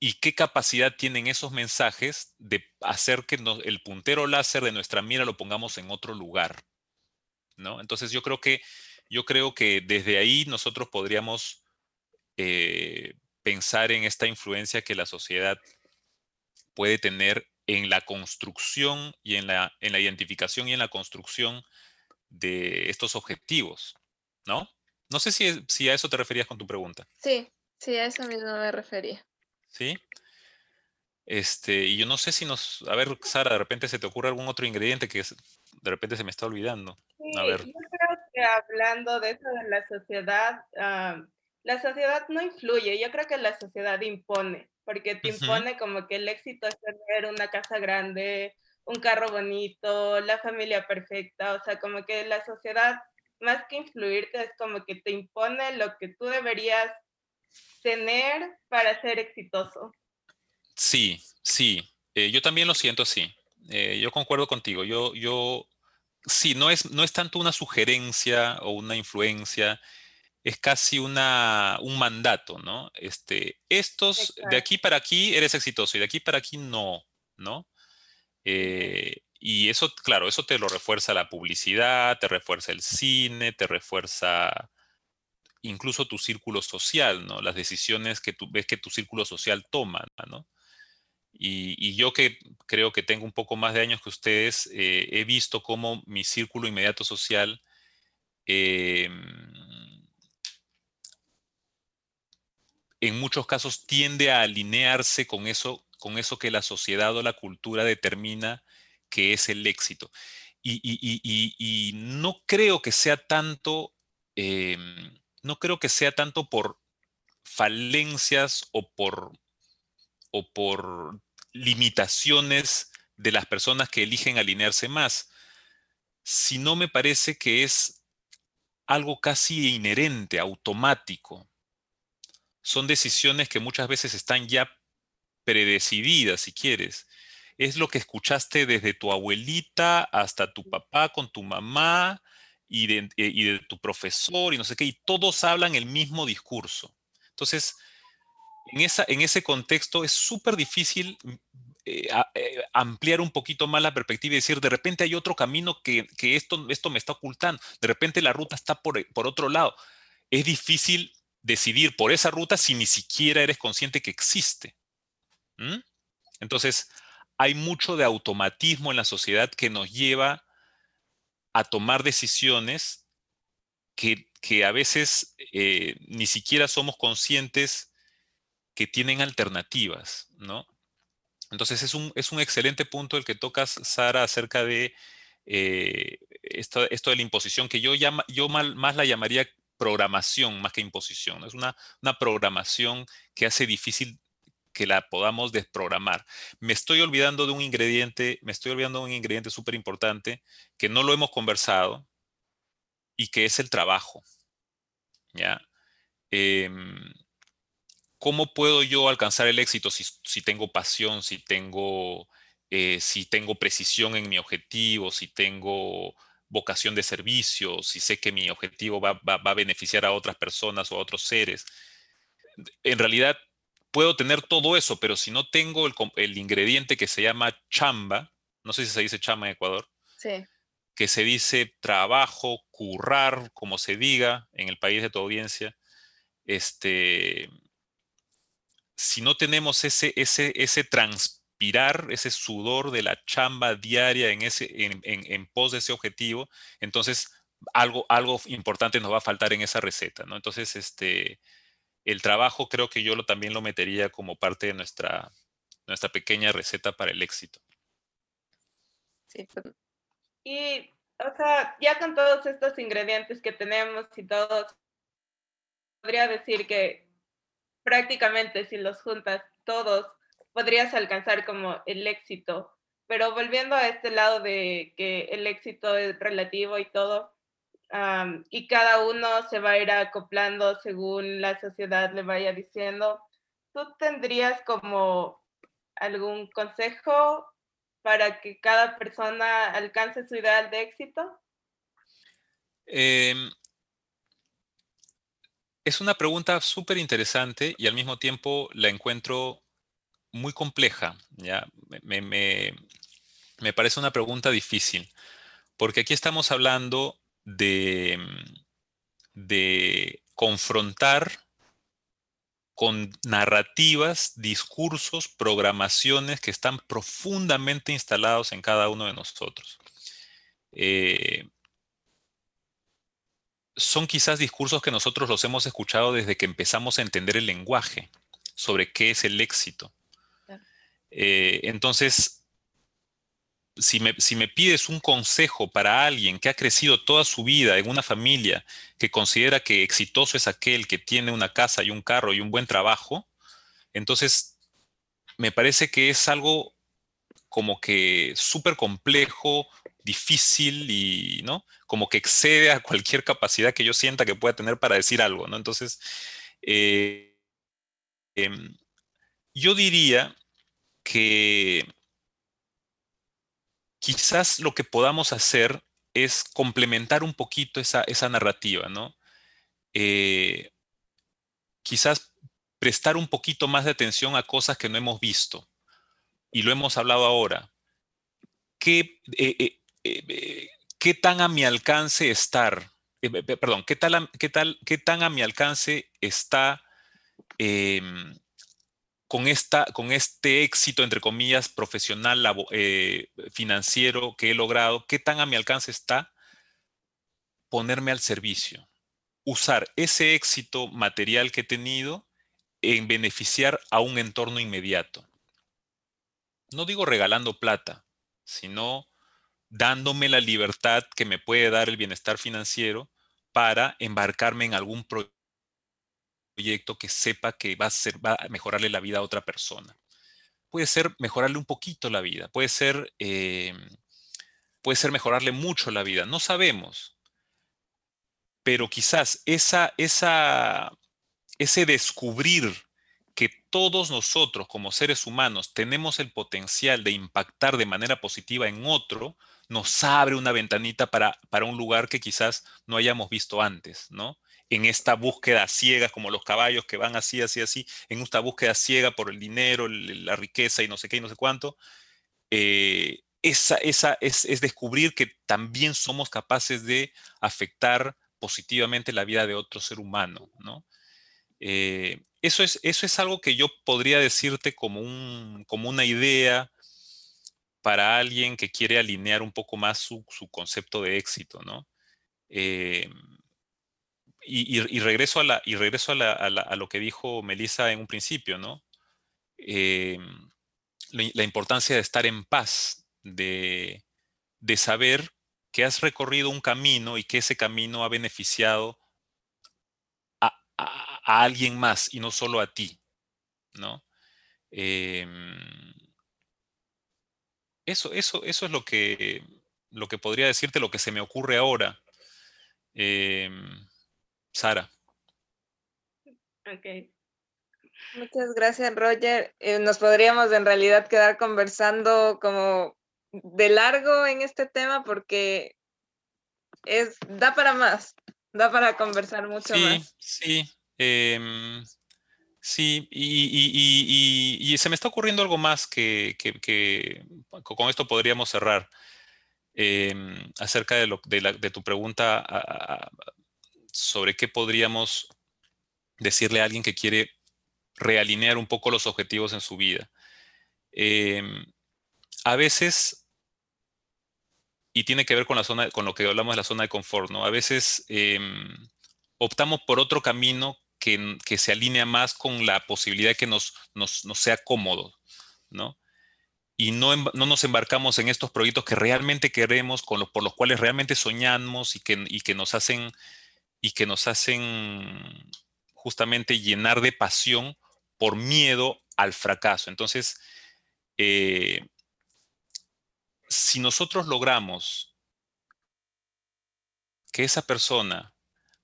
¿Y qué capacidad tienen esos mensajes de hacer que el puntero láser de nuestra mira lo pongamos en otro lugar? ¿no? Entonces yo creo que yo creo que desde ahí nosotros podríamos eh, pensar en esta influencia que la sociedad puede tener en la construcción y en la, en la identificación y en la construcción de estos objetivos, ¿no? No sé si, si a eso te referías con tu pregunta. Sí, sí, a eso mismo me refería. ¿Sí? Este, y yo no sé si nos, a ver, Sara, de repente se te ocurre algún otro ingrediente que de repente se me está olvidando. a ver hablando de eso de la sociedad, la sociedad no influye, yo creo que la sociedad impone, porque te impone como que el éxito es tener una casa grande, un carro bonito, la familia perfecta, o sea, como que la sociedad, más que influirte, es como que te impone lo que tú deberías tener para ser exitoso. Sí, sí, eh, yo también lo siento así. Eh, yo concuerdo contigo. Yo, yo sí, no es, no es tanto una sugerencia o una influencia, es casi una, un mandato, ¿no? Este, estos, de aquí para aquí eres exitoso y de aquí para aquí no, ¿no? Eh, y eso, claro, eso te lo refuerza la publicidad, te refuerza el cine, te refuerza incluso tu círculo social, ¿no? Las decisiones que tú ves que tu círculo social toma, ¿no? Y, yo que creo que tengo un poco más de años que ustedes, eh, he visto cómo mi círculo inmediato social em, en muchos casos tiende a alinearse con eso, con eso que la sociedad o la cultura determina que es el éxito. Y, no creo que sea tanto, em, no creo que sea tanto por falencias o por, o por limitaciones de las personas que eligen alinearse más, sino me parece que es algo casi inherente, automático. Son decisiones que muchas veces están ya predecididas, si quieres. Es lo que escuchaste desde tu abuelita hasta tu papá con tu mamá y de, y de tu profesor y no sé qué, y todos hablan el mismo discurso. Entonces, en, ese contexto es súper difícil eh, eh, ampliar un poquito más la perspectiva y decir, de repente hay otro camino que, esto, esto me está ocultando, de repente la ruta está por, por otro lado. Es difícil decidir por esa ruta si ni siquiera eres consciente que existe. Entonces, hay mucho de automatismo en la sociedad que nos lleva a tomar decisiones que, a veces eh, ni siquiera somos conscientes que tienen alternativas, ¿no? Entonces es un, es un excelente punto el que tocas, Sara, acerca de eh, esto, de la imposición, que yo, llama, yo más la llamaría programación más que imposición. Es una, una programación que hace difícil que la podamos desprogramar. Me estoy olvidando de un ingrediente, me estoy olvidando de un ingrediente súper importante que no lo hemos conversado y que es el trabajo. ¿Ya? Em, ¿Cómo puedo yo alcanzar el éxito si, tengo pasión, si tengo, eh, si tengo precisión en mi objetivo, si tengo vocación de servicio, si sé que mi objetivo va, a beneficiar a otras personas o a otros seres? En realidad, puedo tener todo eso, pero si no tengo el, ingrediente que se llama chamba, no sé si se dice chamba en Ecuador, que se dice trabajo, currar, como se diga en el país de tu audiencia, este, si no tenemos ese, ese, ese transpirar, ese sudor de la chamba diaria en, ese, en, pos de ese objetivo, entonces algo, algo importante nos va a faltar en esa receta, ¿no? Entonces, este, el trabajo creo que yo lo, también lo metería como parte de nuestra, nuestra pequeña receta para el éxito. Sí, pues, y, o sea, ya con todos estos ingredientes que tenemos y todos, podría decir que prácticamente si los juntas todos, podrías alcanzar como el éxito. Pero volviendo a este lado de que el éxito es relativo y todo, y cada uno se va a ir acoplando según la sociedad le vaya diciendo, ¿tú tendrías como algún consejo para que cada persona alcance su ideal de éxito? Em, es una pregunta súper interesante y al mismo tiempo la encuentro muy compleja. ¿ya? Me, parece una pregunta difícil, porque aquí estamos hablando de, de confrontar con narrativas, discursos, programaciones que están profundamente instalados en cada uno de nosotros. Eh, son quizás discursos que nosotros los hemos escuchado desde que empezamos a entender el lenguaje sobre qué es el éxito. Eh, entonces, si me, si me, pides un consejo para alguien que ha crecido toda su vida en una familia que considera que exitoso es aquel que tiene una casa y un carro y un buen trabajo, entonces me parece que es algo como que súper complejo, difícil y, ¿no? Como que excede a cualquier capacidad que yo sienta que pueda tener para decir algo, ¿no? Entonces, eh, em, yo diría que quizás lo que podamos hacer es complementar un poquito esa, narrativa, ¿no? Eh, quizás prestar un poquito más de atención a cosas que no hemos visto. Y lo hemos hablado ahora. ¿Qué, eh, qué tan a mi alcance estar, eh, perdón, qué, tal, qué, tal, qué tan a mi alcance está em, con, esta, con este éxito, entre comillas, profesional, eh, financiero que he logrado, qué tan a mi alcance está ponerme al servicio, usar ese éxito material que he tenido en beneficiar a un entorno inmediato. No digo regalando plata, sino dándome la libertad que me puede dar el bienestar financiero para embarcarme en algún proyecto que sepa que va a, mejorarle la vida a otra persona. Puede ser mejorarle un poquito la vida, puede ser, eh, puede ser mejorarle mucho la vida, no sabemos. Pero quizás esa, esa, ese descubrir que todos nosotros como seres humanos tenemos el potencial de impactar de manera positiva en otro, nos abre una ventanita para, para un lugar que quizás no hayamos visto antes, ¿no? En esta búsqueda ciega, como los caballos que van así, así, así, en esta búsqueda ciega por el dinero, la riqueza y no sé qué y no sé cuánto, eh, esa, esa es, descubrir que también somos capaces de afectar positivamente la vida de otro ser humano, ¿no? Eh, eso, es, eso es algo que yo podría decirte como, un, como una idea para alguien que quiere alinear un poco más su, concepto de éxito, ¿no? Em, y, regreso, a, la, y regreso a, lo que dijo Melissa en un principio, ¿no? Em, la, importancia de estar en paz, de, saber que has recorrido un camino y que ese camino ha beneficiado a, alguien más y no solo a ti, ¿no? Em, eso, eso, eso es lo que, lo que podría decirte, lo que se me ocurre ahora. Em, Sara. Ok. Muchas gracias, Roger. Eh, nos podríamos en realidad quedar conversando como de largo en este tema porque es, da para más, da para conversar mucho más. Sí, sí. Em, Sí, y, se me está ocurriendo algo más que, con esto podríamos cerrar. Em, acerca de, tu pregunta sobre qué podríamos decirle a alguien que quiere realinear un poco los objetivos en su vida. Em, a veces, y tiene que ver con, la zona, con lo que hablamos de la zona de confort, ¿no? A veces em, optamos por otro camino que, se alinea más con la posibilidad que nos, nos, sea cómodo, ¿no? Y no, no, nos embarcamos en estos proyectos que realmente queremos, con los, por los cuales realmente soñamos y que, y que nos hacen y que nos hacen justamente llenar de pasión por miedo al fracaso. Entonces, eh, si nosotros logramos que esa persona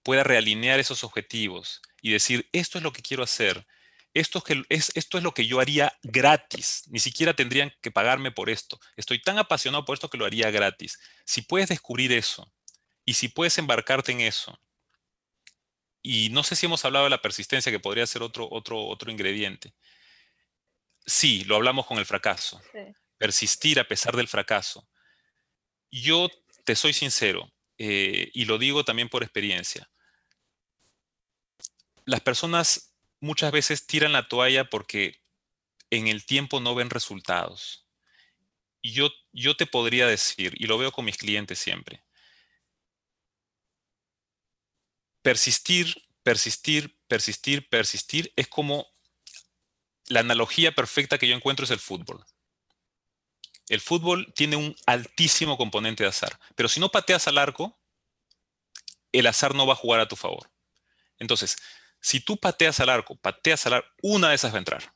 pueda realinear esos objetivos y decir, esto es lo que quiero hacer, esto es, que, es, esto es lo que yo haría gratis, ni siquiera tendrían que pagarme por esto, estoy tan apasionado por esto que lo haría gratis. Si puedes descubrir eso y si puedes embarcarte en eso, y no sé si hemos hablado de la persistencia, que podría ser otro, otro, otro ingrediente. Sí, lo hablamos con el fracaso. Persistir a pesar del fracaso. Yo te soy sincero, eh, y lo digo también por experiencia las personas muchas veces tiran la toalla porque en el tiempo no ven resultados. Y yo, yo te podría decir, y lo veo con mis clientes siempre, persistir, persistir, persistir, persistir es como la analogía perfecta que yo encuentro es el fútbol. El fútbol tiene un altísimo componente de azar, pero si no pateas al arco, el azar no va a jugar a tu favor. Entonces, si tú pateas al arco, pateas al arco, una de esas va a entrar.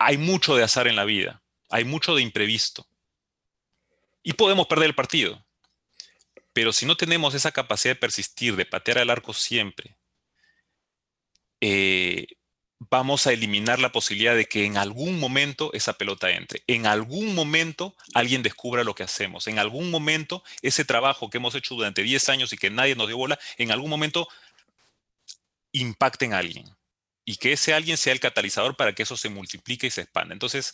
Hay mucho de azar en la vida, hay mucho de imprevisto. Y podemos perder el partido. Pero si no tenemos esa capacidad de persistir, de patear al arco siempre, eh, vamos a eliminar la posibilidad de que en algún momento esa pelota entre. En algún momento alguien descubra lo que hacemos. En algún momento ese trabajo que hemos hecho durante 10 años y que nadie nos dio bola, en algún momento impacten a alguien y que ese alguien sea el catalizador para que eso se multiplique y se expanda. Entonces,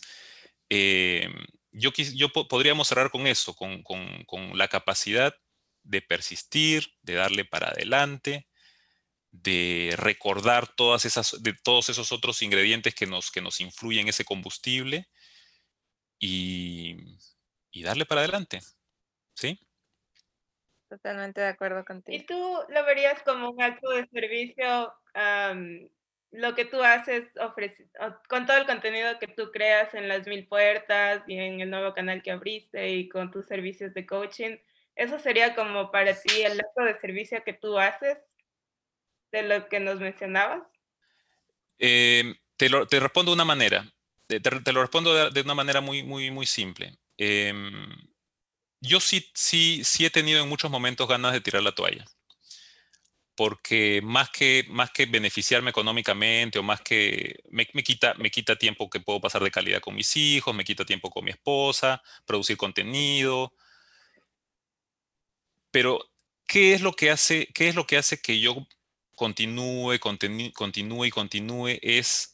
eh, yo, yo podríamos cerrar con eso, con, la capacidad de persistir, de darle para adelante, de recordar todas esas, de todos esos otros ingredientes que nos, que nos influyen ese combustible y, y darle para adelante. ¿Sí? Totalmente de acuerdo contigo. ¿Y tú lo verías como un acto de servicio lo que tú haces con todo el contenido que tú creas en las mil puertas y en el nuevo canal que abriste y con tus servicios de coaching, ¿eso sería como para ti el acto de servicio que tú haces de lo que nos mencionabas? Em, te, lo, te, respondo de una manera. Te, te lo respondo de, una manera muy, muy, muy simple. Em, yo sí, sí, sí he tenido en muchos momentos ganas de tirar la toalla porque más que, más que beneficiarme económicamente o más que me, quita, me quita tiempo que puedo pasar de calidad con mis hijos, me quita tiempo con mi esposa, producir contenido. Pero, ¿qué es lo que hace, qué es lo que, hace que yo continúe, continúe y continúe? Es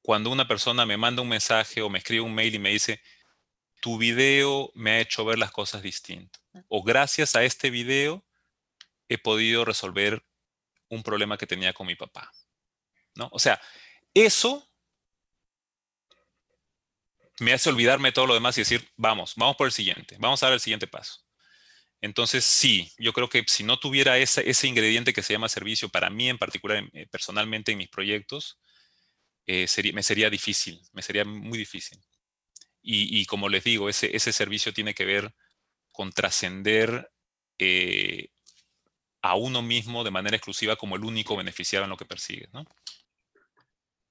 cuando una persona me manda un mensaje o me escribe un mail y me dice, tu video me ha hecho ver las cosas distintas. O gracias a este video he podido resolver un problema que tenía con mi papá. ¿no? O sea, eso me hace olvidarme de todo lo demás y decir, vamos, vamos por el siguiente, vamos a dar el siguiente paso. Entonces, sí, yo creo que si no tuviera ese, ese ingrediente que se llama servicio, para mí en particular, eh, personalmente en mis proyectos, eh, sería, me sería difícil, me sería muy difícil. Y, como les digo, ese, ese servicio tiene que ver con trascender eh, a uno mismo de manera exclusiva como el único beneficiario en lo que persigue, ¿no?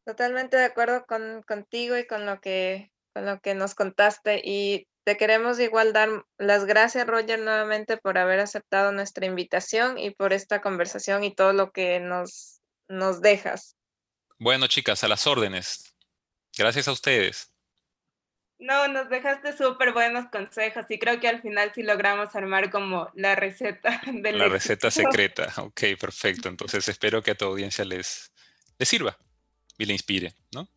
Totalmente de acuerdo con, contigo y con lo, que, con lo que nos contaste y te queremos igual dar las gracias, Roger, nuevamente por haber aceptado nuestra invitación y por esta conversación y todo lo que nos, nos dejas. Bueno, chicas, a las órdenes. Gracias a ustedes. No, nos dejaste súper buenos consejos y creo que al final sí logramos armar como la receta de La receta secreta, ok, perfecto. Entonces espero que a tu audiencia les, les sirva y le inspire, ¿no?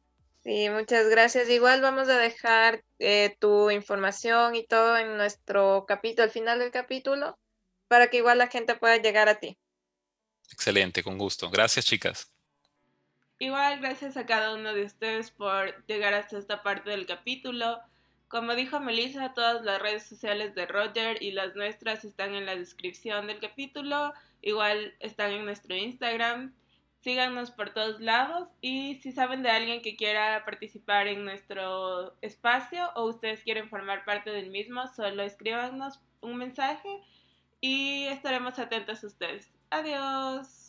Sí, muchas gracias. Igual vamos a dejar eh, tu información y todo en nuestro capítulo, al final del capítulo, para que igual la gente pueda llegar a ti. Excelente, con gusto. Gracias, chicas. Igual gracias a cada uno de ustedes por llegar hasta esta parte del capítulo. Como dijo Melissa, todas las redes sociales de Roger y las nuestras están en la descripción del capítulo. Igual están en nuestro Instagram. Síganos por todos lados y si saben de alguien que quiera participar en nuestro espacio o ustedes quieren formar parte del mismo, solo escríbanos un mensaje y estaremos atentos a ustedes. Adiós.